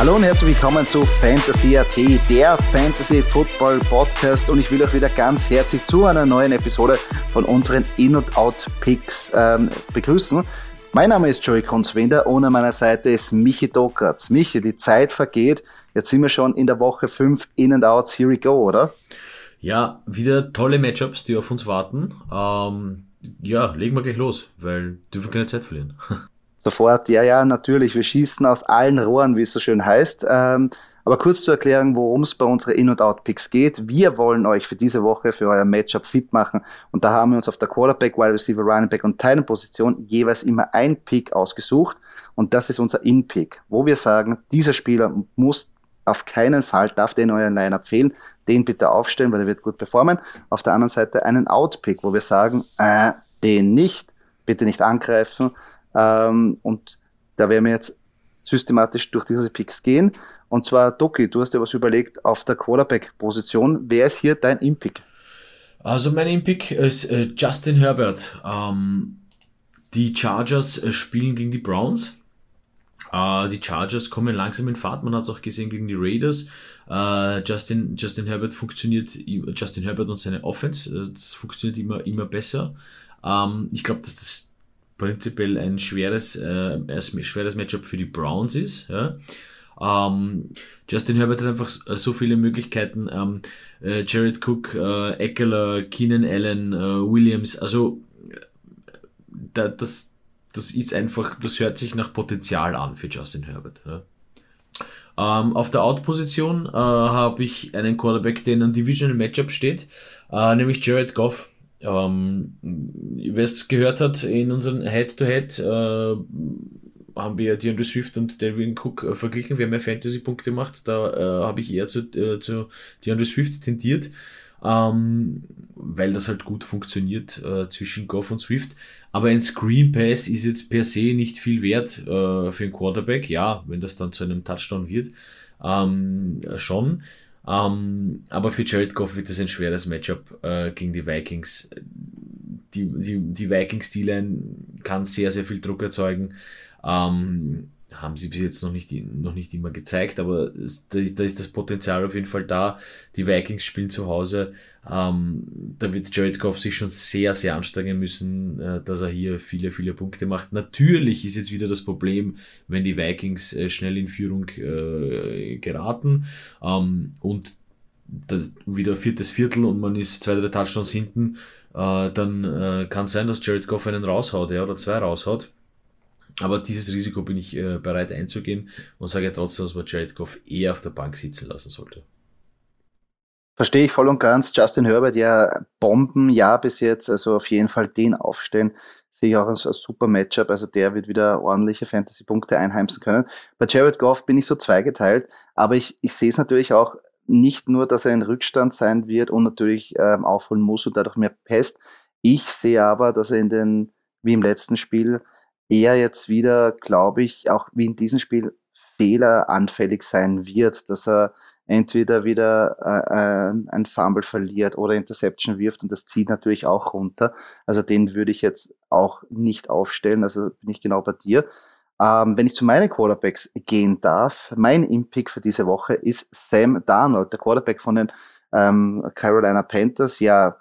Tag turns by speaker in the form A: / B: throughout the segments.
A: Hallo und herzlich willkommen zu Fantasy AT, der Fantasy Football Podcast und ich will euch wieder ganz herzlich zu einer neuen Episode von unseren In- und Out-Picks ähm, begrüßen. Mein Name ist Joey Konzwender und an meiner Seite ist Michi Dokratz. Michi, die Zeit vergeht. Jetzt sind wir schon in der Woche 5 In- und Outs. Here we go, oder?
B: Ja, wieder tolle Matchups, die auf uns warten. Ähm, ja, legen wir gleich los, weil dürfen keine Zeit verlieren.
A: Sofort, ja, ja, natürlich. Wir schießen aus allen Rohren, wie es so schön heißt. Ähm, aber kurz zur Erklärung, worum es bei unseren In- und Out-Picks geht. Wir wollen euch für diese Woche für euer Matchup fit machen. Und da haben wir uns auf der Quarterback, Wide Receiver, Running Back und Titan Position jeweils immer ein Pick ausgesucht. Und das ist unser In-Pick, wo wir sagen, dieser Spieler muss auf keinen Fall, darf der in euren Lineup fehlen. Den bitte aufstellen, weil er wird gut performen. Auf der anderen Seite einen Out-Pick, wo wir sagen, äh, den nicht, bitte nicht angreifen. Ähm, und da werden wir jetzt systematisch durch diese Picks gehen. Und zwar, Doki, du hast dir was überlegt auf der Quarterback-Position. Wer ist hier dein Impick?
B: Also mein Impick ist äh, Justin Herbert. Ähm, die Chargers äh, spielen gegen die Browns. Äh, die Chargers kommen langsam in Fahrt. Man hat es auch gesehen gegen die Raiders. Äh, Justin, Justin Herbert funktioniert, Justin Herbert und seine Offense, äh, das funktioniert immer, immer besser. Ähm, ich glaube, dass das prinzipiell ein schweres, äh, ein schweres Matchup für die Browns ist. Ja. Ähm, Justin Herbert hat einfach so viele Möglichkeiten. Ähm, äh, Jared Cook, äh, Eckler, Keenan Allen, äh, Williams. Also da, das, das ist einfach, das hört sich nach Potenzial an für Justin Herbert. Ja. Ähm, auf der Out-Position äh, habe ich einen Quarterback, der in einem Divisional Matchup steht, äh, nämlich Jared Goff. Ähm, Wer es gehört hat, in unserem Head-to-Head -Head, äh, haben wir DeAndre Swift und Delvin Cook äh, verglichen. Wir haben mehr Fantasy-Punkte gemacht. Da äh, habe ich eher zu, äh, zu DeAndre Swift tendiert, ähm, weil das halt gut funktioniert äh, zwischen Goff und Swift. Aber ein Screen Pass ist jetzt per se nicht viel wert äh, für einen Quarterback. Ja, wenn das dann zu einem Touchdown wird, ähm, schon. Ähm, aber für Jared Goff wird das ein schweres Matchup äh, gegen die Vikings. Die, die, die Vikings-D-Line kann sehr, sehr viel Druck erzeugen. Ähm, haben sie bis jetzt noch nicht, noch nicht immer gezeigt, aber da, da, ist das Potenzial auf jeden Fall da. Die Vikings spielen zu Hause. Ähm, da wird Jared Goff sich schon sehr, sehr anstrengen müssen, äh, dass er hier viele, viele Punkte macht. Natürlich ist jetzt wieder das Problem, wenn die Vikings äh, schnell in Führung äh, geraten ähm, und wieder viertes Viertel und man ist zwei, drei Touchdowns hinten, äh, dann äh, kann sein, dass Jared Goff einen raushaut, ja, oder zwei raushaut. Aber dieses Risiko bin ich äh, bereit einzugehen und sage trotzdem, dass man Jared Goff eher auf der Bank sitzen lassen sollte.
A: Verstehe ich voll und ganz. Justin Herbert, ja, Bomben, ja, bis jetzt. Also auf jeden Fall den aufstellen. Sehe ich auch als, als super Matchup. Also der wird wieder ordentliche Fantasy-Punkte einheimsen können. Bei Jared Goff bin ich so zweigeteilt, aber ich, ich sehe es natürlich auch nicht nur, dass er in Rückstand sein wird und natürlich ähm, aufholen muss und dadurch mehr Pest. Ich sehe aber, dass er in den, wie im letzten Spiel, eher jetzt wieder, glaube ich, auch wie in diesem Spiel fehleranfällig sein wird, dass er entweder wieder äh, äh, ein Fumble verliert oder Interception wirft und das zieht natürlich auch runter. Also den würde ich jetzt auch nicht aufstellen, also bin ich genau bei dir. Ähm, wenn ich zu meinen Quarterbacks gehen darf, mein Impick für diese Woche ist Sam Darnold, der Quarterback von den ähm, Carolina Panthers. Ja,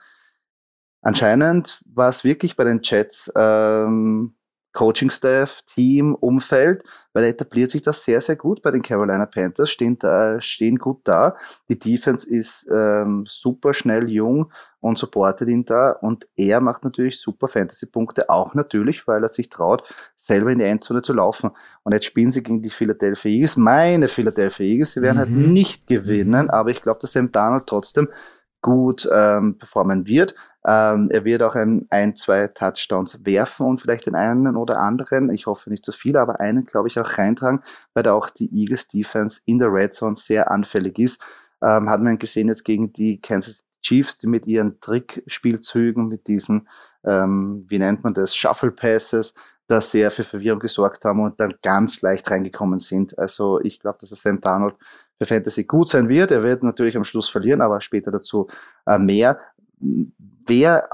A: anscheinend war es wirklich bei den Jets ähm, Coaching-Staff, Team, Umfeld, weil er etabliert sich das sehr, sehr gut bei den Carolina Panthers, stehen, da, stehen gut da. Die Defense ist ähm, super schnell, jung und supportet ihn da und er macht natürlich super Fantasy-Punkte, auch natürlich, weil er sich traut, selber in die Endzone zu laufen. Und jetzt spielen sie gegen die Philadelphia Eagles, meine Philadelphia Eagles, sie werden halt mhm. halt nicht gewinnen, aber ich glaube, dass Sam Donald trotzdem gut ähm, performen wird. Ähm, er wird auch ein, ein, zwei Touchdowns werfen und vielleicht den einen oder anderen, ich hoffe nicht zu viel, aber einen, glaube ich, auch reintragen, weil da auch die Eagles Defense in der Red Zone sehr anfällig ist. Ähm, hat man gesehen jetzt gegen die Kansas Chiefs, die mit ihren Trickspielzügen, mit diesen, ähm, wie nennt man das, Shuffle Passes, da sehr für Verwirrung gesorgt haben und dann ganz leicht reingekommen sind. Also ich glaube, dass der Sam Darnold für Fantasy gut sein wird. Er wird natürlich am Schluss verlieren, aber später dazu äh, mehr. Wer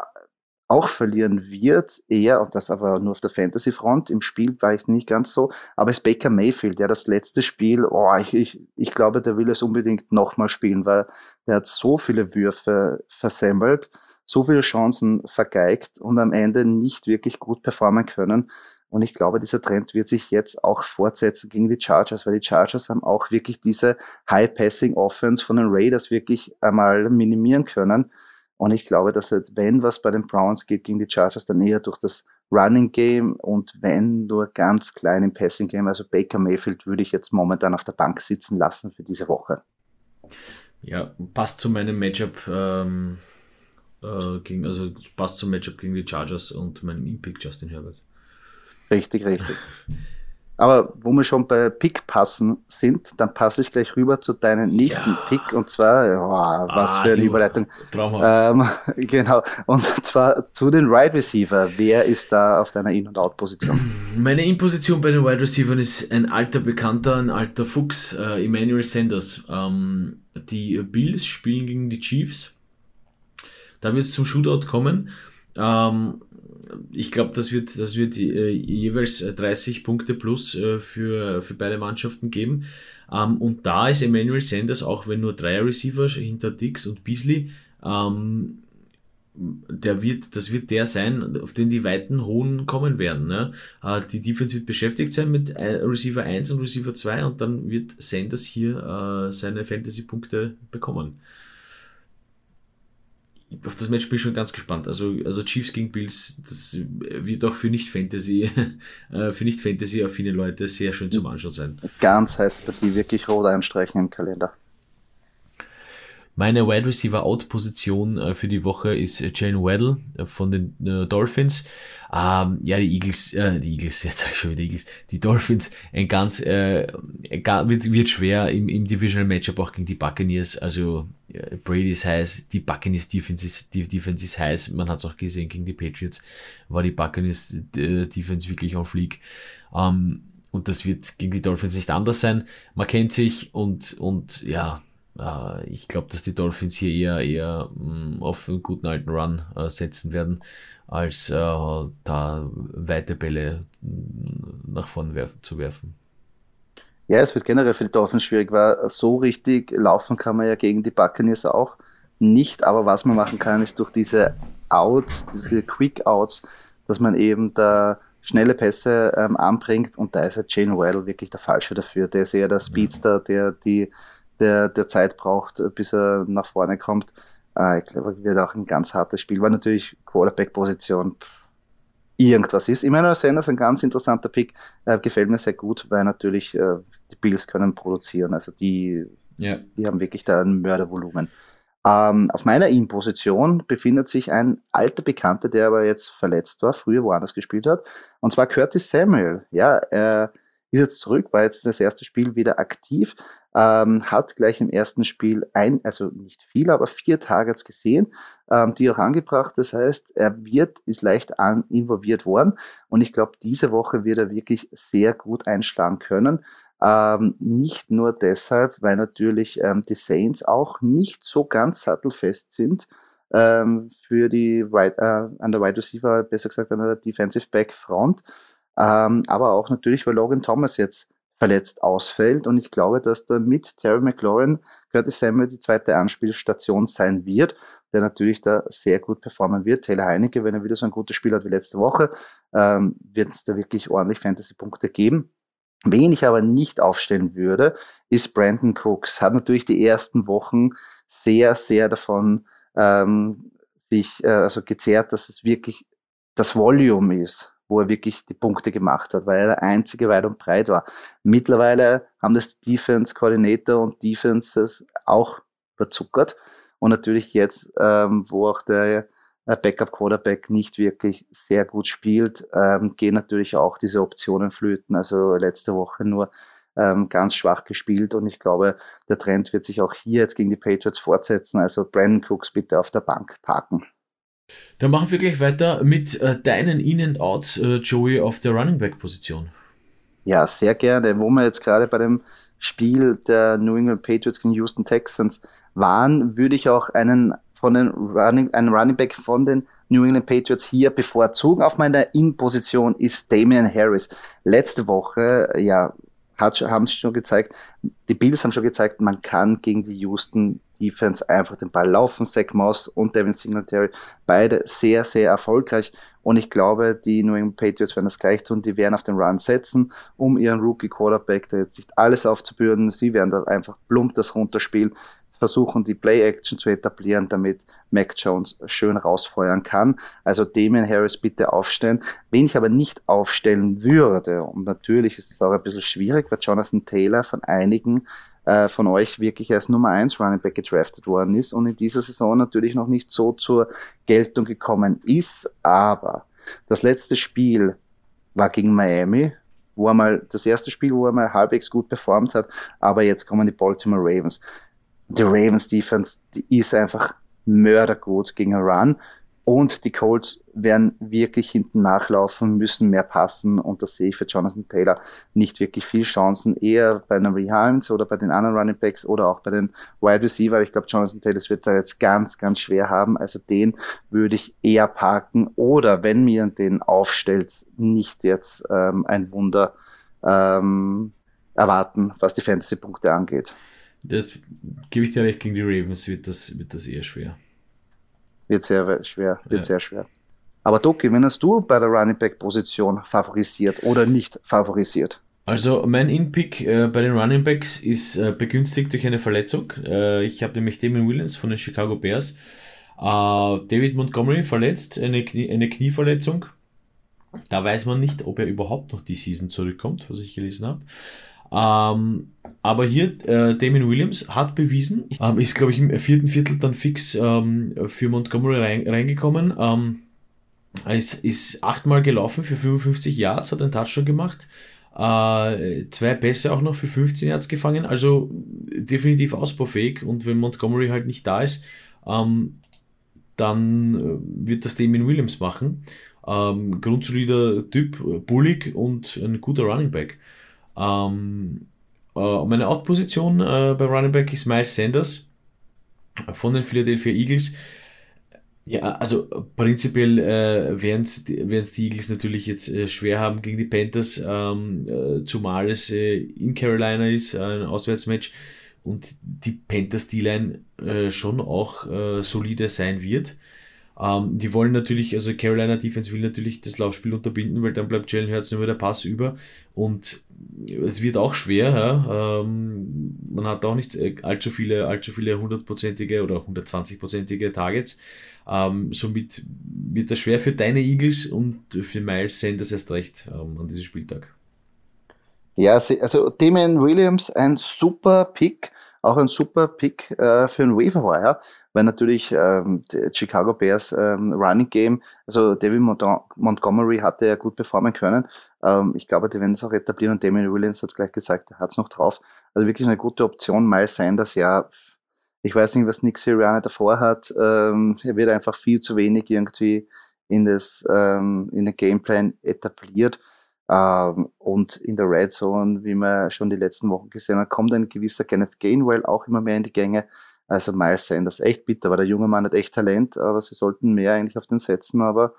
A: auch verlieren wird, eher, und das aber nur auf der Fantasy-Front, im Spiel war ich nicht ganz so, aber ist Baker Mayfield, der das letzte Spiel, oh, ich, ich, ich glaube, der will es unbedingt nochmal spielen, weil der hat so viele Würfe versemmelt, so viele Chancen vergeigt und am Ende nicht wirklich gut performen können. Und ich glaube, dieser Trend wird sich jetzt auch fortsetzen gegen die Chargers, weil die Chargers haben auch wirklich diese High-Passing-Offense von den Raiders wirklich einmal minimieren können. Und ich glaube, dass halt, wenn was bei den Browns geht gegen die Chargers, dann eher durch das Running Game und wenn nur ganz klein im Passing Game. Also Baker Mayfield würde ich jetzt momentan auf der Bank sitzen lassen für diese Woche.
B: Ja, passt zu meinem Matchup ähm, äh, gegen, also passt zum Matchup gegen die Chargers und meinem Impick Justin Herbert.
A: Richtig, richtig. Aber wo wir schon bei Pick passen sind, dann passe ich gleich rüber zu deinem nächsten ja. Pick und zwar, oh, was ah, für eine Überleitung. Ähm, genau. Und zwar zu den Wide Receiver. Wer ist da auf deiner In- und Out-Position?
B: Meine In-Position bei den Wide Receivers ist ein alter Bekannter, ein alter Fuchs, äh, Emmanuel Sanders. Ähm, die Bills spielen gegen die Chiefs. Da wird es zum Shootout kommen. Ähm, ich glaube, das wird, das wird äh, jeweils 30 Punkte plus äh, für, für beide Mannschaften geben. Ähm, und da ist Emmanuel Sanders, auch wenn nur drei Receiver hinter Dix und Beasley, ähm, der wird, das wird der sein, auf den die weiten Hohen kommen werden. Ne? Äh, die Defense wird beschäftigt sein mit äh, Receiver 1 und Receiver 2 und dann wird Sanders hier äh, seine Fantasy-Punkte bekommen auf das Match bin ich schon ganz gespannt. Also, also Chiefs gegen Bills, das wird auch für nicht Fantasy, äh, für nicht Fantasy-affine Leute sehr schön zum Anschauen sein.
A: Ganz heiße Partie, wirklich rot einstreichen im Kalender.
B: Meine Wide Receiver Out Position äh, für die Woche ist Jane Waddle äh, von den Dolphins. Ähm, ja, die Eagles, äh, die Eagles, jetzt sag ich schon wieder Eagles, die Dolphins, ein ganz, äh, wird, wird schwer im, im Divisional Matchup auch gegen die Buccaneers. Also Brady ist heiß, die Buccaneers Defense ist, die Defense ist heiß. Man hat es auch gesehen gegen die Patriots, war die Buccaneers äh, Defense wirklich auf Fleek. Ähm, und das wird gegen die Dolphins nicht anders sein. Man kennt sich und, und ja, äh, ich glaube, dass die Dolphins hier eher, eher mm, auf einen guten alten Run äh, setzen werden als äh, da weite Bälle nach vorn werfen, zu werfen.
A: Ja, es wird generell für die Dolphins schwierig, weil so richtig laufen kann man ja gegen die Buccaneers auch nicht, aber was man machen kann, ist durch diese Outs, diese Quick Outs, dass man eben da schnelle Pässe ähm, anbringt und da ist ja Jane Waddle wirklich der Falsche dafür. Der ist eher der Speedster, der die der, der Zeit braucht, bis er nach vorne kommt. Äh, ich glaube, wird auch ein ganz hartes Spiel, weil natürlich Quarterback-Position irgendwas ist. Emmanuel Sanders ein ganz interessanter Pick, äh, gefällt mir sehr gut, weil natürlich äh, die Bills können produzieren, also die, yeah. die haben wirklich da ein Mördervolumen. Ähm, auf meiner In-Position befindet sich ein alter Bekannter, der aber jetzt verletzt war, früher woanders gespielt hat, und zwar Curtis Samuel. Ja, er ist jetzt zurück, war jetzt das erste Spiel wieder aktiv, ähm, hat gleich im ersten Spiel ein, also nicht viel, aber vier Targets gesehen, ähm, die auch angebracht. Das heißt, er wird, ist leicht an, involviert worden und ich glaube, diese Woche wird er wirklich sehr gut einschlagen können. Ähm, nicht nur deshalb, weil natürlich ähm, die Saints auch nicht so ganz sattelfest sind ähm, für die äh, an der Wide Receiver, besser gesagt an der Defensive Back Front, ähm, aber auch natürlich, weil Logan Thomas jetzt verletzt ausfällt. Und ich glaube, dass da mit Terry McLaurin Curtis Samuel die zweite Anspielstation sein wird, der natürlich da sehr gut performen wird. Taylor Heinecke, wenn er wieder so ein gutes Spiel hat wie letzte Woche, ähm, wird es da wirklich ordentlich Fantasy-Punkte geben. Wen ich aber nicht aufstellen würde, ist Brandon Cooks. Hat natürlich die ersten Wochen sehr, sehr davon ähm, sich äh, also gezehrt, dass es wirklich das Volume ist, wo er wirklich die Punkte gemacht hat, weil er der einzige weit und breit war. Mittlerweile haben das Defense Coordinator und Defenses auch überzuckert Und natürlich jetzt, ähm, wo auch der Backup-Quarterback nicht wirklich sehr gut spielt, ähm, gehen natürlich auch diese Optionen flöten. Also letzte Woche nur ähm, ganz schwach gespielt und ich glaube, der Trend wird sich auch hier jetzt gegen die Patriots fortsetzen. Also Brandon Cooks bitte auf der Bank parken.
B: Dann machen wir gleich weiter mit äh, deinen In-and-Outs, äh, Joey, auf der Running Back-Position.
A: Ja, sehr gerne. Wo wir jetzt gerade bei dem Spiel der New England Patriots gegen Houston Texans waren, würde ich auch einen von den Running, einen Running Back von den New England Patriots hier bevorzugen. Auf meiner In-Position ist Damian Harris. Letzte Woche, ja, hat, haben sie schon gezeigt, die Bills haben schon gezeigt, man kann gegen die Houston Defense einfach den Ball laufen. Zach Moss und Devin Singletary, beide sehr, sehr erfolgreich. Und ich glaube, die New England Patriots werden das gleich tun. Die werden auf den Run setzen, um ihren Rookie Quarterback da jetzt nicht alles aufzubürden. Sie werden da einfach plump das runterspielen versuchen, die Play-Action zu etablieren, damit Mac Jones schön rausfeuern kann. Also Damien Harris bitte aufstellen. Wen ich aber nicht aufstellen würde, und natürlich ist es auch ein bisschen schwierig, weil Jonathan Taylor von einigen äh, von euch wirklich als Nummer 1 Running Back gedraftet worden ist und in dieser Saison natürlich noch nicht so zur Geltung gekommen ist. Aber das letzte Spiel war gegen Miami, wo er mal das erste Spiel, wo er mal halbwegs gut performt hat, aber jetzt kommen die Baltimore Ravens die Ravens Defense, die ist einfach mördergut gegen Run. Und die Colts werden wirklich hinten nachlaufen, müssen mehr passen. Und da sehe ich für Jonathan Taylor nicht wirklich viel Chancen. Eher bei einem Hines oder bei den anderen Running Backs oder auch bei den Wide Receiver. Ich glaube, Jonathan Taylor wird da jetzt ganz, ganz schwer haben. Also den würde ich eher parken. Oder wenn mir den aufstellt, nicht jetzt ähm, ein Wunder ähm, erwarten, was die Fantasy-Punkte angeht.
B: Das gebe ich dir recht, gegen die Ravens wird das, wird das eher schwer.
A: Wird sehr schwer, wird ja. sehr schwer. Aber Doki, wenn hast du bei der Running Back Position favorisiert oder nicht favorisiert?
B: Also mein In-Pick äh, bei den Running Backs ist äh, begünstigt durch eine Verletzung. Äh, ich habe nämlich Damon Williams von den Chicago Bears. Äh, David Montgomery verletzt, eine, Knie, eine Knieverletzung. Da weiß man nicht, ob er überhaupt noch die Season zurückkommt, was ich gelesen habe. Ähm, aber hier, äh, Damien Williams hat bewiesen, ähm, ist glaube ich im vierten Viertel dann fix ähm, für Montgomery rein, reingekommen. Ähm, ist, ist achtmal gelaufen für 55 Yards, hat einen Touchdown gemacht. Äh, zwei Pässe auch noch für 15 Yards gefangen, also definitiv ausbaufähig. Und wenn Montgomery halt nicht da ist, ähm, dann äh, wird das Damien Williams machen. Ähm, grundsolider Typ, bullig und ein guter Running Back. Ähm, äh, meine Out-Position äh, bei Running Back ist Miles Sanders von den Philadelphia Eagles. Ja, also prinzipiell äh, werden es die Eagles natürlich jetzt äh, schwer haben gegen die Panthers, ähm, äh, zumal es äh, in Carolina ist, ein Auswärtsmatch und die Panthers D-Line äh, schon auch äh, solide sein wird. Ähm, die wollen natürlich, also Carolina Defense will natürlich das Laufspiel unterbinden, weil dann bleibt Jalen Hurts nur wieder Pass über und es wird auch schwer. Ja? Ähm, man hat auch nicht allzu viele, allzu viele hundertprozentige oder hundertzwanzigprozentige Targets. Ähm, somit wird das schwer für deine Eagles und für Miles Sanders erst recht ähm, an diesem Spieltag.
A: Ja, also Damon Williams, ein super Pick auch ein super Pick äh, für ein Waiver Wire, weil natürlich ähm, Chicago Bears ähm, Running Game, also David Mont Montgomery hatte ja gut performen können. Ähm, ich glaube, die werden es auch etablieren und Damien Williams hat gleich gesagt, er hat es noch drauf. Also wirklich eine gute Option. Mal sein, dass ja, ich weiß nicht, was Nick Sirianni davor hat. Ähm, er wird einfach viel zu wenig irgendwie in das ähm, in den Gameplan etabliert. Ähm, und in der Red Zone, wie man schon die letzten Wochen gesehen hat, kommt ein gewisser Kenneth Gainwell auch immer mehr in die Gänge. Also Miles Sanders, echt bitter, weil der junge Mann hat echt Talent, aber sie sollten mehr eigentlich auf den setzen. Aber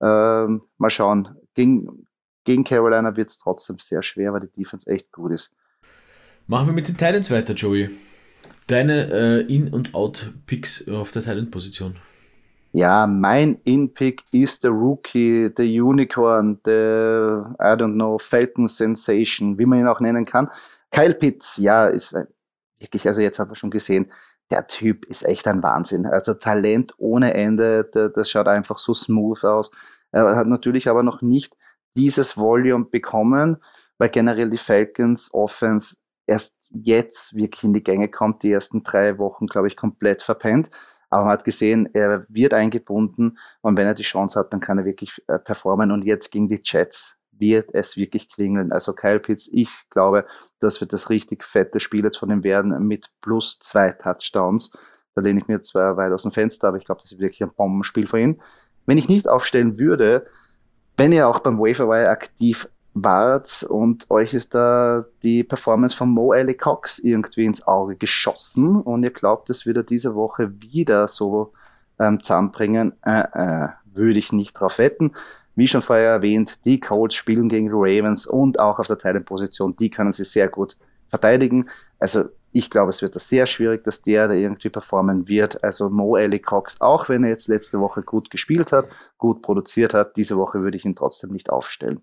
A: ähm, mal schauen. Gegen, gegen Carolina wird es trotzdem sehr schwer, weil die Defense echt gut ist.
B: Machen wir mit den Titans weiter, Joey. Deine äh, In- und Out-Picks auf der Titan-Position.
A: Ja, mein In-Pick ist der Rookie, der Unicorn, der, I don't know, Falcon Sensation, wie man ihn auch nennen kann. Kyle Pitts, ja, ist wirklich, also jetzt hat man schon gesehen, der Typ ist echt ein Wahnsinn. Also Talent ohne Ende, das schaut einfach so smooth aus. Er hat natürlich aber noch nicht dieses Volume bekommen, weil generell die Falcons Offense erst jetzt wirklich in die Gänge kommt. Die ersten drei Wochen, glaube ich, komplett verpennt. Aber man hat gesehen, er wird eingebunden und wenn er die Chance hat, dann kann er wirklich äh, performen. Und jetzt gegen die Jets wird es wirklich klingeln. Also Kyle Pitts, ich glaube, dass wir das richtig fette Spiel jetzt von ihm werden mit plus zwei Touchdowns. Da lehne ich mir zwar weit aus dem Fenster, aber ich glaube, das ist wirklich ein Bombenspiel für ihn. Wenn ich nicht aufstellen würde, wenn ihr auch beim Waferwire aktiv wart und euch ist da die Performance von Mo Alley Cox irgendwie ins Auge geschossen und ihr glaubt, es wird er diese Woche wieder so ähm, zusammenbringen, äh, äh, würde ich nicht drauf wetten. Wie schon vorher erwähnt, die Colts spielen gegen die Ravens und auch auf der Teilenposition, die können sie sehr gut verteidigen. Also ich glaube, es wird da sehr schwierig, dass der da irgendwie performen wird. Also Mo Alley Cox, auch wenn er jetzt letzte Woche gut gespielt hat, gut produziert hat, diese Woche würde ich ihn trotzdem nicht aufstellen.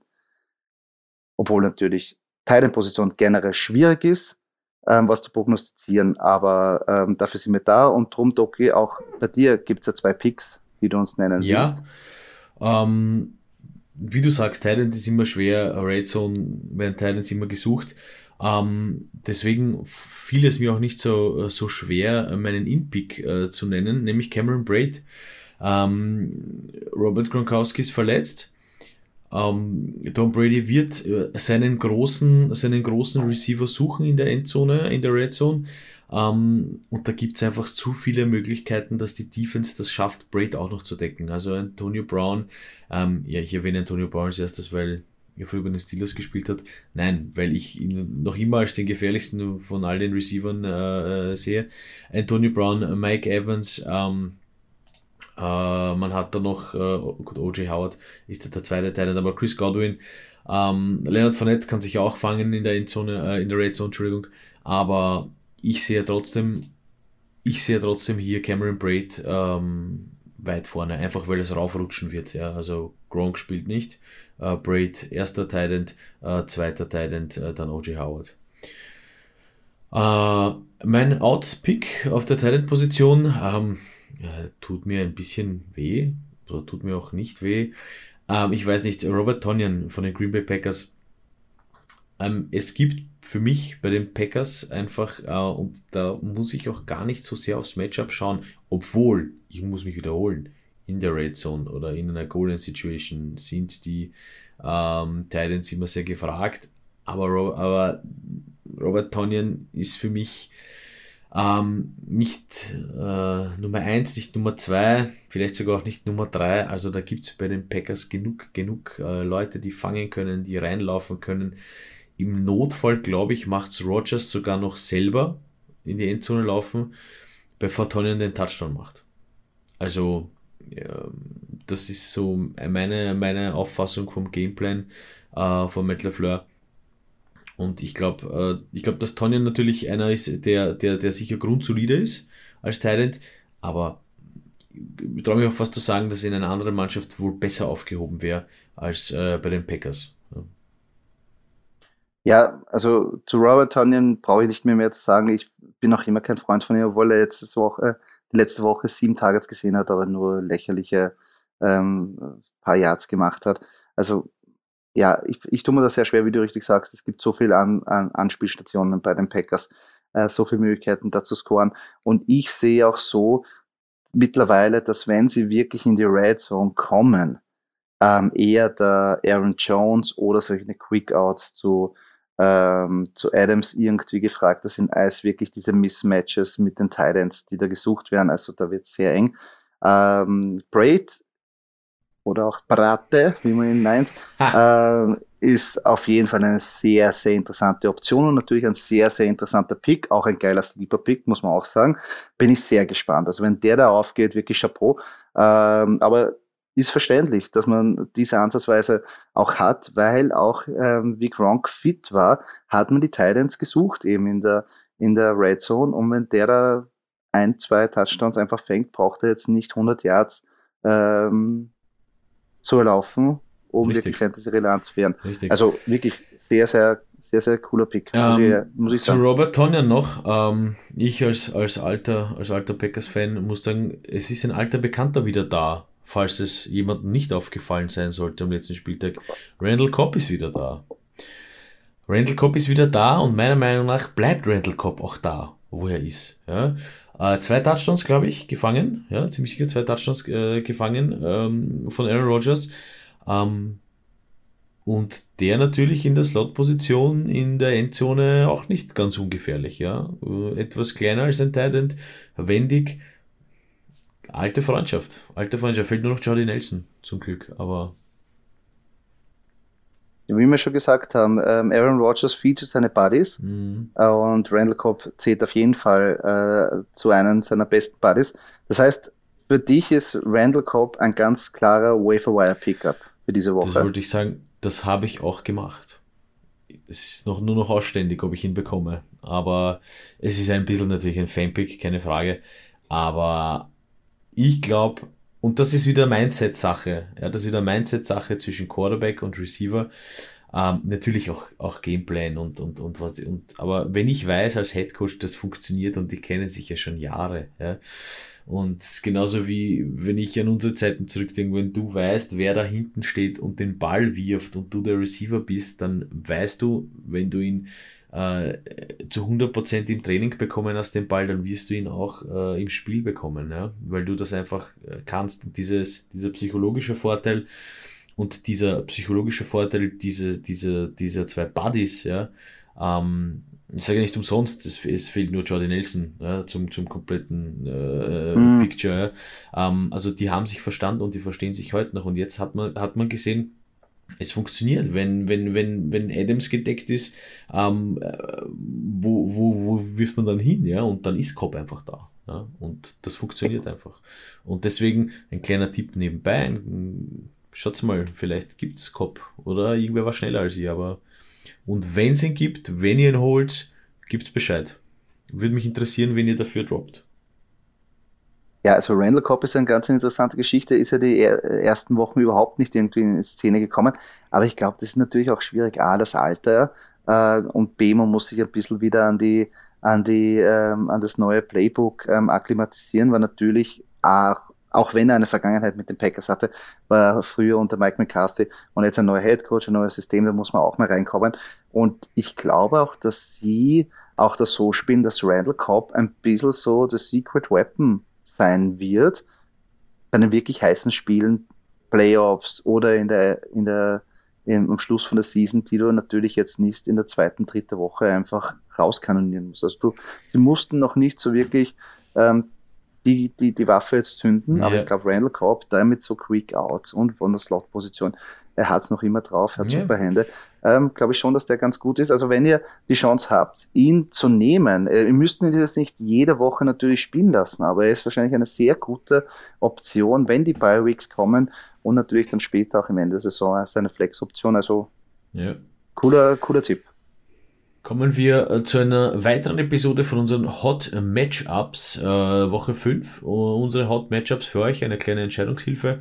A: Obwohl natürlich Teilenposition generell schwierig ist, ähm, was zu prognostizieren, aber ähm, dafür sind wir da und drum, Doki, auch bei dir gibt es ja zwei Picks, die du uns nennen
B: ja, willst. Ähm, wie du sagst, Thailand ist immer schwer, Red Zone werden Thailands immer gesucht. Ähm, deswegen fiel es mir auch nicht so, so schwer, meinen In-Pick äh, zu nennen, nämlich Cameron Braid. Ähm, Robert Gronkowski ist verletzt. Ähm, Tom Brady wird äh, seinen großen, seinen großen Receiver suchen in der Endzone, in der Red Zone. Ähm, und da gibt es einfach zu viele Möglichkeiten, dass die Defense das schafft, Braid auch noch zu decken. Also Antonio Brown, ähm, ja, ich erwähne Antonio Brown als erstes, weil ja früher bei den Steelers gespielt hat. Nein, weil ich ihn noch immer als den gefährlichsten von all den Receivern äh, äh sehe. Antonio Brown, Mike Evans, ähm, äh, man hat da noch, äh, gut, OJ Howard ist der zweite Teil, aber Chris Godwin, ähm, Leonard Fournette kann sich auch fangen in der Endzone, äh, in der Red Zone, Entschuldigung, aber ich sehe trotzdem, ich sehe trotzdem hier Cameron Braid ähm, weit vorne, einfach weil es raufrutschen wird. Ja. Also Gronk spielt nicht, Braid erster äh, zweiter äh, dann OJ Howard. Mein Outpick auf der Titan-Position ähm, tut mir ein bisschen weh, oder tut mir auch nicht weh. Ähm, ich weiß nicht, Robert Tonyan von den Green Bay Packers. Ähm, es gibt für mich bei den Packers einfach, äh, und da muss ich auch gar nicht so sehr aufs Matchup schauen, obwohl, ich muss mich wiederholen, in der Red Zone oder in einer Golden Situation sind die ähm, Titans immer sehr gefragt. Aber, aber Robert Tonyan ist für mich ähm, nicht äh, Nummer 1, nicht Nummer 2, vielleicht sogar auch nicht Nummer 3. Also da gibt es bei den Packers genug, genug äh, Leute, die fangen können, die reinlaufen können. Im Notfall, glaube ich, macht's Rogers sogar noch selber in die Endzone laufen, bevor Tonyan den Touchdown macht. Also ja, das ist so meine, meine Auffassung vom Gameplan äh, von Matt LaFleur. Und ich glaube, äh, ich glaube, dass Tonyan natürlich einer ist, der, der, der sicher grundsolider ist als Talent, aber ich traue mich auch fast zu sagen, dass er in einer anderen Mannschaft wohl besser aufgehoben wäre als äh, bei den Packers. Ja.
A: also zu Robert Tonyan brauche ich nicht mehr mehr zu sagen. Ich bin auch immer kein Freund von ihm, obwohl er jetzt Woche die letzte Woche sieben Targets gesehen hat, aber nur lächerliche ähm, paar Yards gemacht hat. Also ja, ich, ich tue mir das sehr schwer, wie du richtig sagst. Es gibt so viele an, an Anspielstationen bei den Packers, äh, so viele Möglichkeiten da zu scoren. Und ich sehe auch so mittlerweile, dass wenn sie wirklich in die Red Zone kommen, ähm, eher der Aaron Jones oder solche Quick Outs zu ähm, zu Adams irgendwie gefragt. Das sind alles wirklich diese Mismatches mit den Titans, die da gesucht werden. Also da wird es sehr eng. Ähm, Braid oder auch Brate, wie man ihn nennt, äh, ist auf jeden Fall eine sehr, sehr interessante Option und natürlich ein sehr, sehr interessanter Pick, auch ein geiler Sleeper-Pick, muss man auch sagen. Bin ich sehr gespannt. Also wenn der da aufgeht, wirklich Chapeau. Ähm, aber ist verständlich, dass man diese Ansatzweise auch hat, weil auch ähm, wie Gronk fit war, hat man die Titans gesucht eben in der, in der Red Zone und wenn der da ein, zwei Touchdowns einfach fängt, braucht er jetzt nicht 100 Yards ähm, zu erlaufen, um Richtig. wirklich Fantasy-relevant zu werden. Richtig. Also wirklich sehr, sehr, sehr, sehr cooler Pick,
B: ähm, muss ich sagen. Zu Robert Tonyan noch, ähm, ich als, als alter, als alter Packers-Fan muss sagen, es ist ein alter Bekannter wieder da falls es jemandem nicht aufgefallen sein sollte am letzten Spieltag. Randall Cobb ist wieder da. Randall Cobb ist wieder da und meiner Meinung nach bleibt Randall Cobb auch da, wo er ist. Ja. Äh, zwei Touchdowns, glaube ich, gefangen. Ja, ziemlich sicher zwei Touchdowns äh, gefangen ähm, von Aaron Rodgers. Ähm, und der natürlich in der Slot-Position in der Endzone auch nicht ganz ungefährlich, ja. Äh, etwas kleiner als ein Titan, wendig. Alte Freundschaft. Alte Freundschaft. Fehlt nur noch Jordi Nelson, zum Glück, aber.
A: Wie wir schon gesagt haben, ähm, Aaron Rodgers featuret seine Buddies mhm. und Randall Cobb zählt auf jeden Fall äh, zu einem seiner besten Buddies. Das heißt, für dich ist Randall Cobb ein ganz klarer Waiver-Wire-Pickup für diese Woche.
B: Das wollte ich sagen, das habe ich auch gemacht. Es ist noch, nur noch ausständig, ob ich ihn bekomme. Aber es ist ein bisschen natürlich ein Fanpick, keine Frage. Aber ich glaube, und das ist wieder Mindset-Sache. Ja, das ist wieder Mindset-Sache zwischen Quarterback und Receiver. Ähm, natürlich auch, auch Gameplan und, und, und was. Und, aber wenn ich weiß als Headcoach, das funktioniert und die kennen sich ja schon Jahre, ja, und genauso wie wenn ich an unsere Zeiten zurückdenke, wenn du weißt, wer da hinten steht und den Ball wirft und du der Receiver bist, dann weißt du, wenn du ihn äh, zu 100% im Training bekommen hast, den Ball, dann wirst du ihn auch äh, im Spiel bekommen, ja? weil du das einfach äh, kannst. Und dieses, dieser psychologische Vorteil und dieser psychologische Vorteil dieser, dieser, dieser zwei Buddies, ja, ähm, ich sage nicht umsonst, es, es fehlt nur Jordi Nelson ja, zum, zum kompletten äh, mhm. Picture. Ja. Ähm, also die haben sich verstanden und die verstehen sich heute noch. Und jetzt hat man, hat man gesehen, es funktioniert. Wenn, wenn, wenn, wenn Adams gedeckt ist, ähm, äh, wo, wo, wo wirft man dann hin? Ja? Und dann ist Cobb einfach da. Ja? Und das funktioniert einfach. Und deswegen ein kleiner Tipp nebenbei. Ein, schaut's mal, vielleicht gibt's Cobb oder irgendwer war schneller als ihr, aber und wenn es ihn gibt, wenn ihr ihn holt, gibt's Bescheid. Würde mich interessieren, wenn ihr dafür droppt.
A: Ja, also Randall Cobb ist eine ganz interessante Geschichte, ist ja die ersten Wochen überhaupt nicht irgendwie in Szene gekommen. Aber ich glaube, das ist natürlich auch schwierig. A, das Alter äh, und B, man muss sich ein bisschen wieder an die, an die, ähm, an das neue Playbook ähm, akklimatisieren, weil natürlich auch auch wenn er eine Vergangenheit mit den Packers hatte, war er früher unter Mike McCarthy und jetzt ein neuer Head Coach, ein neues System, da muss man auch mal reinkommen. Und ich glaube auch, dass sie auch das so spielen, dass Randall Cobb ein bisschen so das Secret Weapon sein wird bei den wirklich heißen Spielen, Playoffs oder in der, in der, im, am Schluss von der Season, die du natürlich jetzt nicht in der zweiten, dritten Woche einfach rauskanonieren musst. Also du, sie mussten noch nicht so wirklich ähm, die, die, die Waffe jetzt zünden, ja. aber ich glaube, Randall Cobb damit so quick out und von der Slot-Position, er hat es noch immer drauf, er hat ja. super Hände. Ähm, glaube ich schon, dass der ganz gut ist. Also wenn ihr die Chance habt, ihn zu nehmen, äh, ihr müsst ihn jetzt nicht jede Woche natürlich spielen lassen, aber er ist wahrscheinlich eine sehr gute Option, wenn die Bi-Weeks kommen und natürlich dann später auch im Ende der Saison als eine Flex-Option. Also ja. cooler, cooler Tipp.
B: Kommen wir äh, zu einer weiteren Episode von unseren Hot Matchups, äh, Woche 5. unsere Hot Matchups für euch, eine kleine Entscheidungshilfe.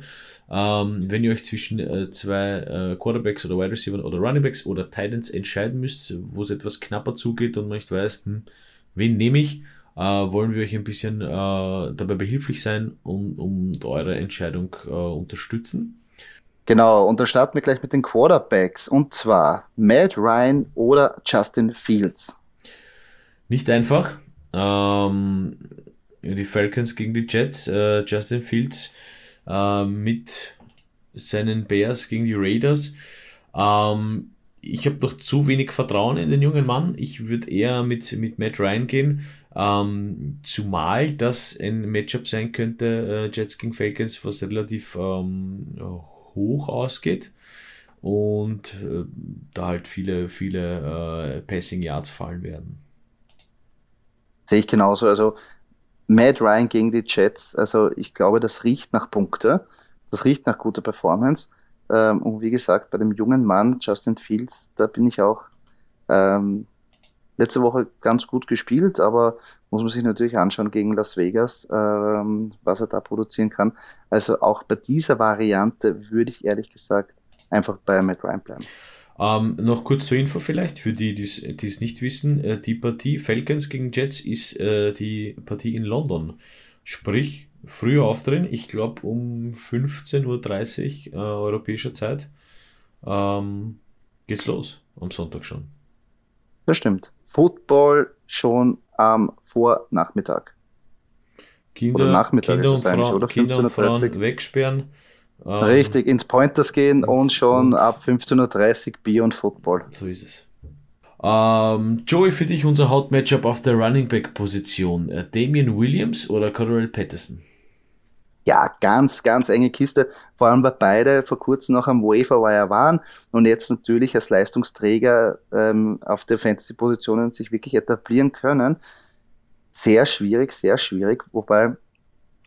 B: Ähm, wenn ihr euch zwischen äh, zwei äh, Quarterbacks oder Wide Receiver oder Runningbacks oder Titans entscheiden müsst, wo es etwas knapper zugeht und man nicht weiß, hm, wen nehme ich, äh, wollen wir euch ein bisschen äh, dabei behilflich sein und um eure Entscheidung unterstützen.
A: Genau, und da starten wir gleich mit den Quarterbacks. Und zwar Matt Ryan oder Justin Fields.
B: Nicht einfach. Ähm, die Falcons gegen die Jets. Äh, Justin Fields äh, mit seinen Bears gegen die Raiders. Ähm, ich habe doch zu wenig Vertrauen in den jungen Mann. Ich würde eher mit, mit Matt Ryan gehen. Ähm, zumal das ein Matchup sein könnte, äh, Jets gegen Falcons, was relativ ähm, hoch ausgeht und äh, da halt viele, viele äh, Passing Yards fallen werden.
A: Sehe ich genauso. Also Matt Ryan gegen die Jets, also ich glaube, das riecht nach Punkte, das riecht nach guter Performance. Ähm, und wie gesagt, bei dem jungen Mann, Justin Fields, da bin ich auch ähm, letzte Woche ganz gut gespielt, aber muss man sich natürlich anschauen gegen Las Vegas, ähm, was er da produzieren kann. Also auch bei dieser Variante würde ich ehrlich gesagt einfach bei Matt Ryan bleiben.
B: Ähm, noch kurz zur Info vielleicht, für die, die es nicht wissen, äh, die Partie Falcons gegen Jets ist äh, die Partie in London. Sprich, früher aufdrehen, ich glaube um 15.30 Uhr äh, europäischer Zeit ähm, geht's los, am Sonntag schon.
A: Das stimmt. Football schon am Vornachmittag.
B: Kinder, oder Nachmittag Kinder und, Frauen, oder? Kinder und Frauen wegsperren.
A: Ähm, Richtig, ins Pointers gehen und schon ab 15.30 Uhr Bier und Football.
B: So ist es. Ähm, Joey, für dich unser Hot-Matchup auf der Running Back-Position. Äh, Damian Williams oder Cordell Patterson?
A: Ja, ganz, ganz enge Kiste. Vor allem, weil beide vor kurzem noch am Waiver Wire waren und jetzt natürlich als Leistungsträger ähm, auf der Fantasy-Positionen sich wirklich etablieren können. Sehr schwierig, sehr schwierig. Wobei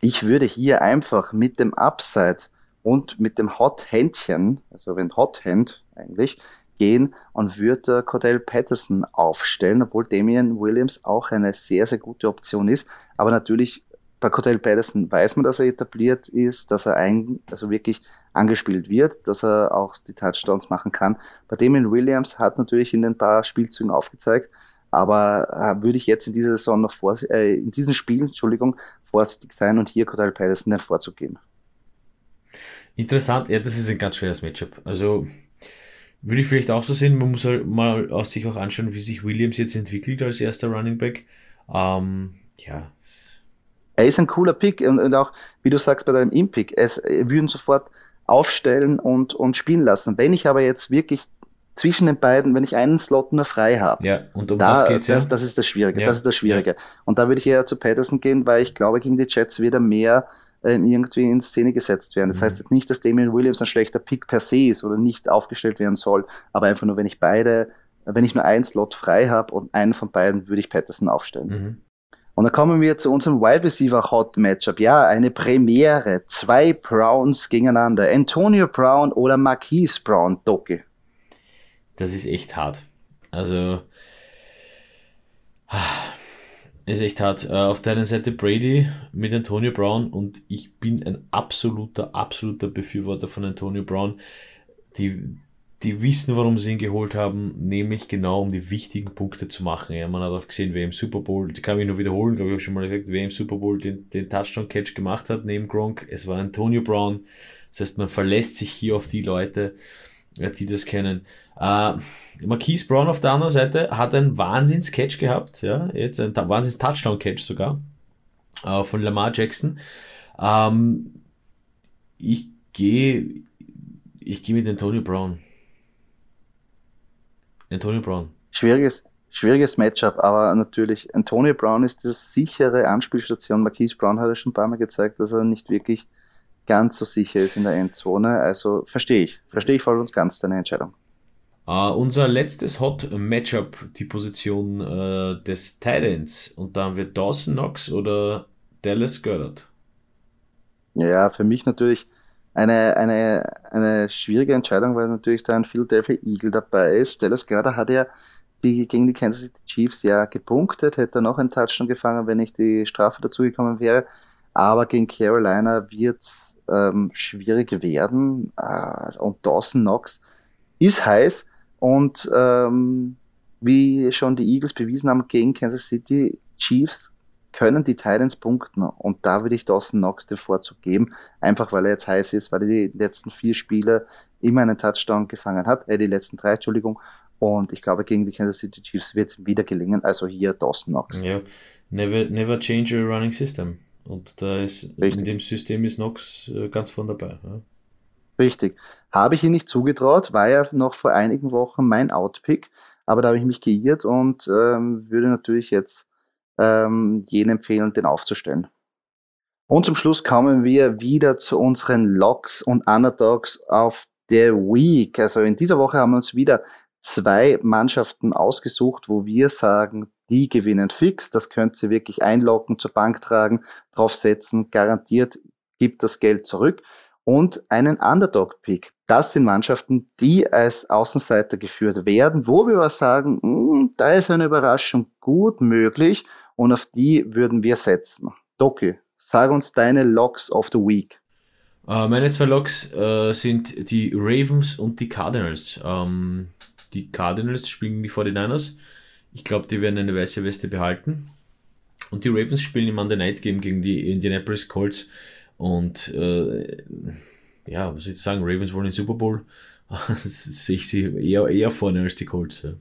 A: ich würde hier einfach mit dem Upside und mit dem Hot Händchen, also wenn Hot Hand eigentlich, gehen und würde Cordell Patterson aufstellen, obwohl Damian Williams auch eine sehr, sehr gute Option ist. Aber natürlich bei Cordell Patterson weiß man, dass er etabliert ist, dass er ein, also wirklich angespielt wird, dass er auch die Touchdowns machen kann. Bei Damian Williams hat natürlich in den paar Spielzügen aufgezeigt, aber äh, würde ich jetzt in dieser Saison noch vor, äh, in diesen Spielen, Entschuldigung, vorsichtig sein und hier Cordell Patterson den Vorzug geben.
B: Interessant, ja, das ist ein ganz schweres Matchup. Also würde ich vielleicht auch so sehen, man muss halt mal aus sich auch anschauen, wie sich Williams jetzt entwickelt als erster Running Back. Ähm, ja.
A: Er ist ein cooler Pick und, und auch, wie du sagst, bei deinem Impick, es würden sofort aufstellen und, und spielen lassen. Wenn ich aber jetzt wirklich zwischen den beiden, wenn ich einen Slot nur frei habe.
B: Ja, und um
A: da, das geht's ja. Das, das ist das Schwierige. Ja. Das ist das Schwierige. Ja. Und da würde ich eher zu Patterson gehen, weil ich glaube, gegen die Jets wieder mehr ähm, irgendwie in Szene gesetzt werden. Das mhm. heißt jetzt nicht, dass Damian Williams ein schlechter Pick per se ist oder nicht aufgestellt werden soll, aber einfach nur, wenn ich beide, wenn ich nur einen Slot frei habe und einen von beiden, würde ich Patterson aufstellen. Mhm. Und dann kommen wir zu unserem Wide Receiver Hot Matchup. Ja, eine Premiere. Zwei Browns gegeneinander. Antonio Brown oder Marquise Brown, Doki.
B: Das ist echt hart. Also, ist echt hart. Äh, auf der einen Seite Brady mit Antonio Brown und ich bin ein absoluter, absoluter Befürworter von Antonio Brown. Die, die wissen, warum sie ihn geholt haben, nämlich genau um die wichtigen Punkte zu machen. Ja, man hat auch gesehen, wer im Super Bowl, die kann ich nur wiederholen, glaube ich, habe schon mal gesagt, wer im Super Bowl den, den Touchdown-Catch gemacht hat neben Gronk, es war Antonio Brown. Das heißt, man verlässt sich hier auf die Leute, die das kennen. Äh, Marquise Brown auf der anderen Seite hat einen Wahnsinns-Catch gehabt, ja, jetzt ein Wahnsinns-Touchdown-Catch sogar äh, von Lamar Jackson. Ähm, ich gehe ich gehe mit Antonio Brown. Antonio Brown.
A: Schwieriges, schwieriges Matchup, aber natürlich, Antonio Brown ist die sichere Anspielstation. Marquise Brown hat ja schon ein paar Mal gezeigt, dass er nicht wirklich ganz so sicher ist in der Endzone. Also verstehe ich. Verstehe ich voll und ganz deine Entscheidung.
B: Uh, unser letztes Hot Matchup, die Position uh, des Titans. Und da haben wir Dawson Knox oder Dallas Goddard.
A: Ja, für mich natürlich eine, eine, eine schwierige Entscheidung, weil natürlich da ein Philadelphia Eagle dabei ist. Dallas Goddard hat ja die, gegen die Kansas City Chiefs ja gepunktet, hätte noch einen Touchdown gefangen, wenn nicht die Strafe dazugekommen wäre. Aber gegen Carolina wird ähm, schwierig werden. Äh, und Dawson Knox ist heiß. Und ähm, wie schon die Eagles bewiesen haben gegen Kansas City Chiefs, können die Titans punkten. Und da würde ich Dawson Knox den Vorzug geben, einfach weil er jetzt heiß ist, weil er die letzten vier Spiele immer einen Touchdown gefangen hat, äh, die letzten drei, Entschuldigung. Und ich glaube, gegen die Kansas City Chiefs wird es wieder gelingen. Also hier Dawson Knox.
B: Ja, never, never change your running system. Und da ist Richtig. in dem System ist Knox äh, ganz von dabei. Ja.
A: Richtig. Habe ich ihn nicht zugetraut, war ja noch vor einigen Wochen mein Outpick, aber da habe ich mich geirrt und ähm, würde natürlich jetzt ähm, jeden empfehlen, den aufzustellen. Und zum Schluss kommen wir wieder zu unseren Locks und Underdogs auf der Week. Also in dieser Woche haben wir uns wieder zwei Mannschaften ausgesucht, wo wir sagen, die gewinnen fix. Das könnt ihr wirklich einloggen, zur Bank tragen, draufsetzen, garantiert gibt das Geld zurück und einen Underdog-Pick. Das sind Mannschaften, die als Außenseiter geführt werden, wo wir aber sagen, mh, hm, da ist eine Überraschung gut möglich und auf die würden wir setzen. Doki, sag uns deine Logs of the Week.
B: Uh, meine zwei Logs uh, sind die Ravens und die Cardinals. Um, ähm, die Cardinals spielen die 49ers. Ich glaube, die werden eine weiße Weste behalten. Und die Ravens spielen im Monday Night Game gegen die Indianapolis Colts. Und äh, ja, was soll ich sagen, Ravens wollen den Super Bowl. sehe ich sie eher, eher vorne als die Colts. Ja.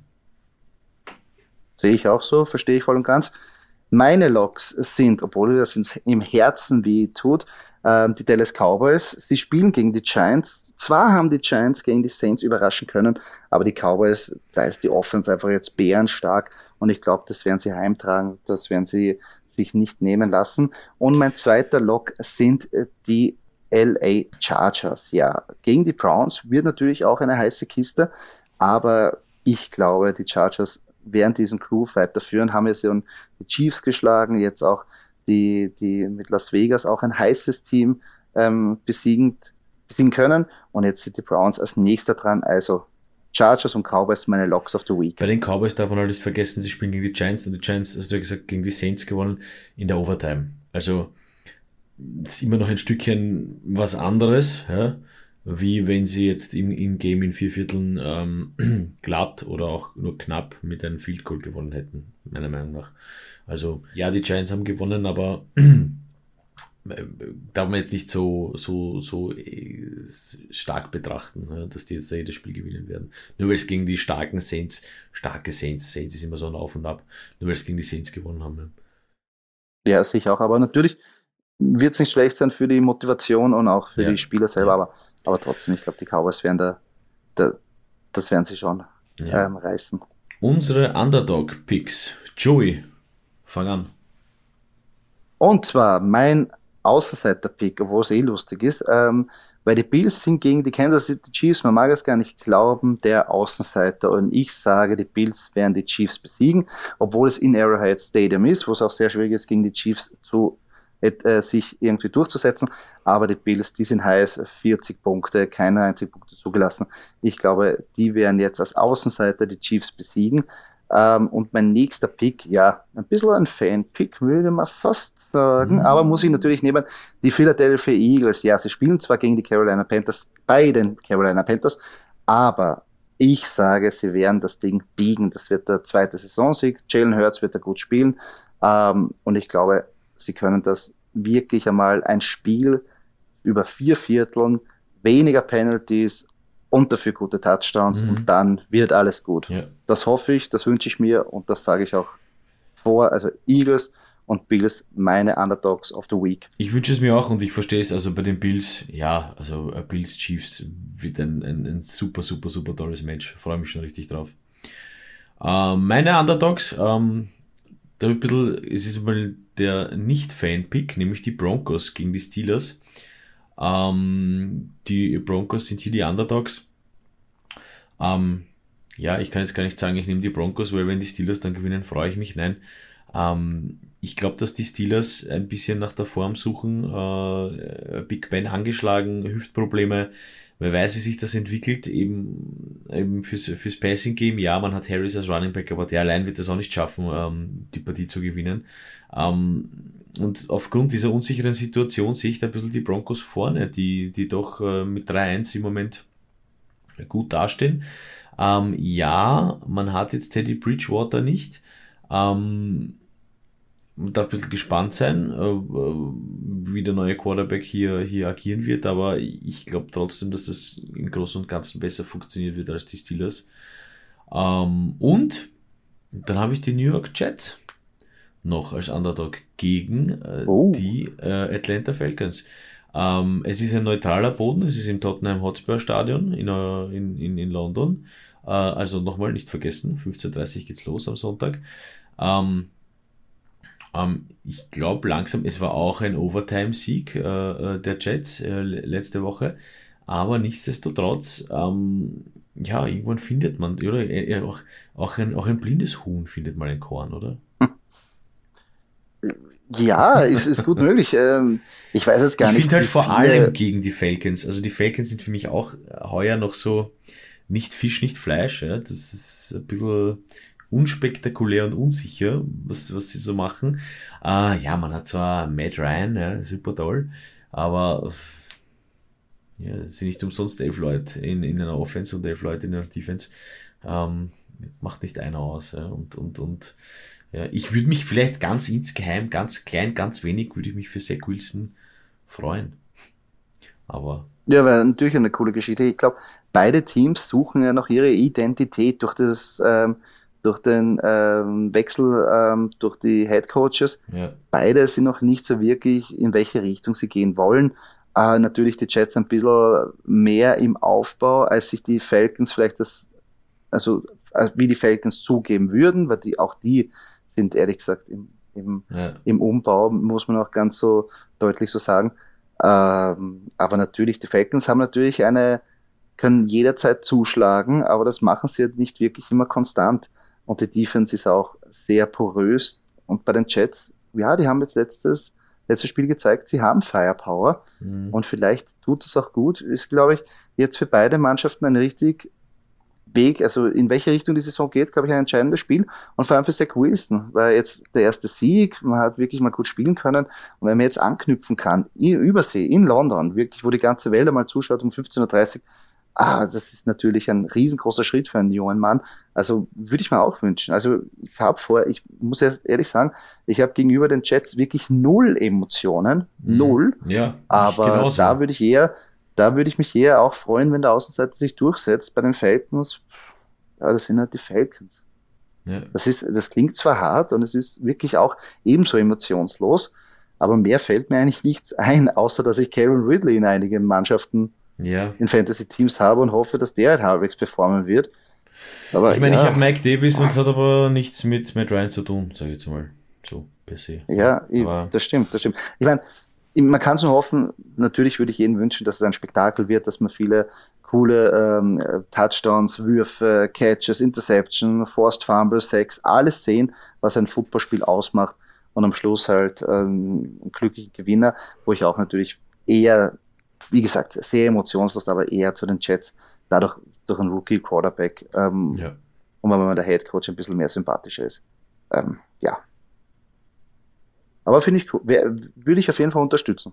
A: Sehe ich auch so, verstehe ich voll und ganz. Meine Loks sind, obwohl das im Herzen weh tut, äh, die Dallas Cowboys. Sie spielen gegen die Giants. Zwar haben die Giants gegen die Saints überraschen können, aber die Cowboys, da ist die Offense einfach jetzt bärenstark und ich glaube, das werden sie heimtragen, das werden sie sich nicht nehmen lassen. Und mein zweiter Lock sind äh, die LA Chargers. Ja, gegen die Browns wird natürlich auch eine heiße Kiste, aber ich glaube, die Chargers werden diesen Groove weiterführen, haben ja schon die Chiefs geschlagen, jetzt auch die, die mit Las Vegas auch ein heißes Team ähm, besiegen, besiegen können. Und jetzt sind die Browns als nächster dran. Also Chargers und Cowboys meine Locks of the Week.
B: Bei den Cowboys darf man halt nicht vergessen, sie spielen gegen die Giants und die Giants, hast du ja gesagt, gegen die Saints gewonnen in der Overtime. Also ist immer noch ein Stückchen was anderes, ja, wie wenn sie jetzt im, im Game in vier Vierteln ähm, glatt oder auch nur knapp mit einem Field Goal gewonnen hätten, meiner Meinung nach. Also ja, die Giants haben gewonnen, aber darf man jetzt nicht so, so, so äh, stark betrachten, dass die jetzt da jedes Spiel gewinnen werden. Nur weil es gegen die starken Saints, starke Saints, Saints ist immer so ein Auf und Ab, nur weil es gegen die Saints gewonnen haben.
A: Ja, sicher auch, aber natürlich wird es nicht schlecht sein für die Motivation und auch für ja. die Spieler selber, aber, aber trotzdem, ich glaube, die Cowboys werden da, da, das werden sie schon ja. ähm, reißen.
B: Unsere Underdog-Picks. Joey, fang an.
A: Und zwar mein Außenseiter-Pick, obwohl es eh lustig ist, ähm, weil die Bills sind gegen die Kansas City Chiefs, man mag es gar nicht glauben, der Außenseiter. Und ich sage, die Bills werden die Chiefs besiegen, obwohl es in Arrowhead Stadium ist, wo es auch sehr schwierig ist, gegen die Chiefs zu äh, sich irgendwie durchzusetzen. Aber die Bills, die sind heiß, 40 Punkte, keine einzige Punkte zugelassen. Ich glaube, die werden jetzt als Außenseiter die Chiefs besiegen. Ähm, und mein nächster Pick, ja, ein bisschen ein Fan-Pick, würde man fast sagen, mhm. aber muss ich natürlich nehmen, die Philadelphia Eagles. Ja, sie spielen zwar gegen die Carolina Panthers, bei den Carolina Panthers, aber ich sage, sie werden das Ding biegen. Das wird der zweite Saisonsieg. Jalen Hurts wird da gut spielen. Ähm, und ich glaube, sie können das wirklich einmal ein Spiel über vier Vierteln, weniger Penalties und dafür gute Touchdowns mhm. und dann wird alles gut. Ja. Das hoffe ich, das wünsche ich mir und das sage ich auch vor. Also Eagles und Bills meine Underdogs of the Week.
B: Ich wünsche es mir auch und ich verstehe es. Also bei den Bills, ja, also äh, Bills Chiefs wird ein, ein, ein super, super, super tolles Match. Freue mich schon richtig drauf. Ähm, meine Underdogs, ähm, da ein bisschen, es ist mal der Nicht-Fan-Pick, nämlich die Broncos gegen die Steelers. Ähm, die Broncos sind hier die Underdogs. Ähm, ja, ich kann jetzt gar nicht sagen, ich nehme die Broncos, weil wenn die Steelers dann gewinnen, freue ich mich. Nein. Ähm, ich glaube, dass die Steelers ein bisschen nach der Form suchen. Äh, Big Ben angeschlagen, Hüftprobleme. Wer weiß, wie sich das entwickelt, eben, eben fürs, fürs Passing Game. Ja, man hat Harris als Running Back, aber der allein wird es auch nicht schaffen, ähm, die Partie zu gewinnen. Ähm, und aufgrund dieser unsicheren Situation sehe ich da ein bisschen die Broncos vorne, die, die doch äh, mit 3-1 im Moment gut dastehen. Ähm, ja, man hat jetzt Teddy Bridgewater nicht. Ähm, man darf ein bisschen gespannt sein, äh, wie der neue Quarterback hier, hier agieren wird, aber ich glaube trotzdem, dass das im Großen und Ganzen besser funktionieren wird als die Steelers. Ähm, und dann habe ich die New York Jets noch als Underdog gegen äh, oh. die äh, Atlanta Falcons. Ähm, es ist ein neutraler Boden, es ist im Tottenham Hotspur Stadion in, äh, in, in, London. Äh, also nochmal nicht vergessen, 15.30 Uhr geht's los am Sonntag. Ähm, ähm, ich glaube langsam, es war auch ein Overtime-Sieg äh, äh der Jets äh, letzte Woche, aber nichtsdestotrotz, ähm, ja, irgendwann findet man, oder äh, auch, auch, ein, auch ein blindes Huhn findet mal ein Korn, oder?
A: Ja, ist, ist gut möglich. Ähm, ich weiß es gar
B: ich
A: nicht.
B: Ich finde halt vor allem gegen die Falcons. Also die Falcons sind für mich auch heuer noch so nicht Fisch, nicht Fleisch. Ja. Das ist ein bisschen unspektakulär und unsicher, was, was sie so machen. Äh, ja, man hat zwar Matt Ryan, ja, super toll, aber ja, sind nicht umsonst elf Leute in, in einer Offense und elf Leute in einer Defense. Ähm, macht nicht einer aus. Ja. Und, und, und ja, ich würde mich vielleicht ganz insgeheim, ganz klein, ganz wenig, würde ich mich für Zach Wilson freuen. Aber.
A: Ja, wäre natürlich eine coole Geschichte. Ich glaube, beide Teams suchen ja noch ihre Identität durch das, ähm, durch den ähm, Wechsel ähm, durch die Head Coaches. Ja. Beide sind noch nicht so wirklich, in welche Richtung sie gehen wollen. Äh, natürlich die Jets ein bisschen mehr im Aufbau, als sich die Falcons vielleicht das, also äh, wie die Falcons zugeben würden, weil die auch die sind ehrlich gesagt im, im, ja. im Umbau, muss man auch ganz so deutlich so sagen. Ähm, aber natürlich, die Falcons haben natürlich eine, können jederzeit zuschlagen, aber das machen sie halt nicht wirklich immer konstant. Und die Defense ist auch sehr porös. Und bei den Jets, ja, die haben jetzt letztes, letztes Spiel gezeigt, sie haben Firepower. Mhm. Und vielleicht tut es auch gut. Ist, glaube ich, jetzt für beide Mannschaften ein richtig Weg, also in welche Richtung die Saison geht, glaube ich, ein entscheidendes Spiel. Und vor allem für Zach Wilson, weil jetzt der erste Sieg, man hat wirklich mal gut spielen können. Und wenn man jetzt anknüpfen kann, übersee, in London, wirklich, wo die ganze Welt einmal zuschaut um 15.30 Uhr, ah, das ist natürlich ein riesengroßer Schritt für einen jungen Mann. Also würde ich mir auch wünschen. Also ich habe vor, ich muss ehrlich sagen, ich habe gegenüber den Jets wirklich null Emotionen, mhm. null. Ja. Aber da würde ich eher, da würde ich mich eher auch freuen, wenn der Außenseiter sich durchsetzt. Bei den Falcons, ja, das sind halt die Falcons. Ja. Das ist, das klingt zwar hart und es ist wirklich auch ebenso emotionslos, aber mehr fällt mir eigentlich nichts ein, außer dass ich Karen Ridley in einigen Mannschaften ja. in Fantasy-Teams habe und hoffe, dass der halt halbwegs performen wird.
B: Aber, ich meine, ja. ich habe Mike Davis und es hat aber nichts mit Matt Ryan zu tun, sage ich jetzt mal. So per se.
A: Ja, ich, das stimmt, das stimmt. Ich meine, man kann es nur hoffen, natürlich würde ich jedem wünschen, dass es ein Spektakel wird, dass man viele coole ähm, Touchdowns, Würfe, Catches, Interception, Forced Fumble, Sex, alles sehen, was ein Footballspiel ausmacht und am Schluss halt ähm, einen glücklichen Gewinner, wo ich auch natürlich eher wie gesagt, sehr emotionslos, aber eher zu den Jets, dadurch durch einen Rookie-Quarterback. Ähm, ja. Und wenn man der Head Coach ein bisschen mehr sympathischer ist. Ähm, ja. Aber finde ich cool. Würde ich auf jeden Fall unterstützen.